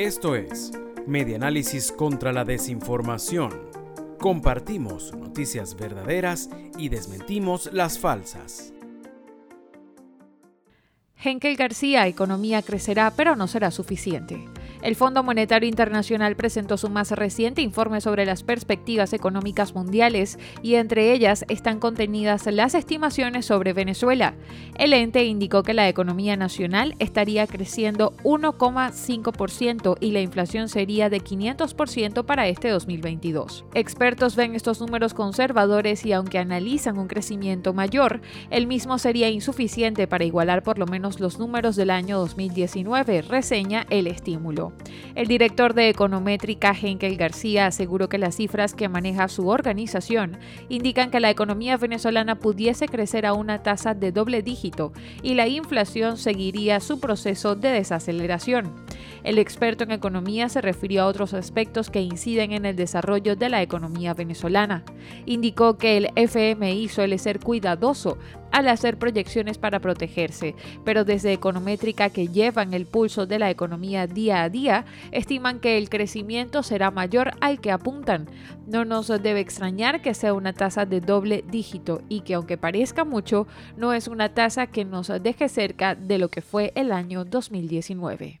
Esto es Medianálisis contra la Desinformación. Compartimos noticias verdaderas y desmentimos las falsas. Henkel García, economía crecerá, pero no será suficiente. El Fondo Monetario Internacional presentó su más reciente informe sobre las perspectivas económicas mundiales y entre ellas están contenidas las estimaciones sobre Venezuela. El ente indicó que la economía nacional estaría creciendo 1,5% y la inflación sería de 500% para este 2022. Expertos ven estos números conservadores y aunque analizan un crecimiento mayor, el mismo sería insuficiente para igualar por lo menos los números del año 2019, reseña el estímulo. El director de Econométrica, Henkel García, aseguró que las cifras que maneja su organización indican que la economía venezolana pudiese crecer a una tasa de doble dígito y la inflación seguiría su proceso de desaceleración. El experto en economía se refirió a otros aspectos que inciden en el desarrollo de la economía venezolana. Indicó que el FMI suele ser cuidadoso al hacer proyecciones para protegerse, pero desde Econométrica que llevan el pulso de la economía día a día, estiman que el crecimiento será mayor al que apuntan. No nos debe extrañar que sea una tasa de doble dígito y que aunque parezca mucho, no es una tasa que nos deje cerca de lo que fue el año 2019.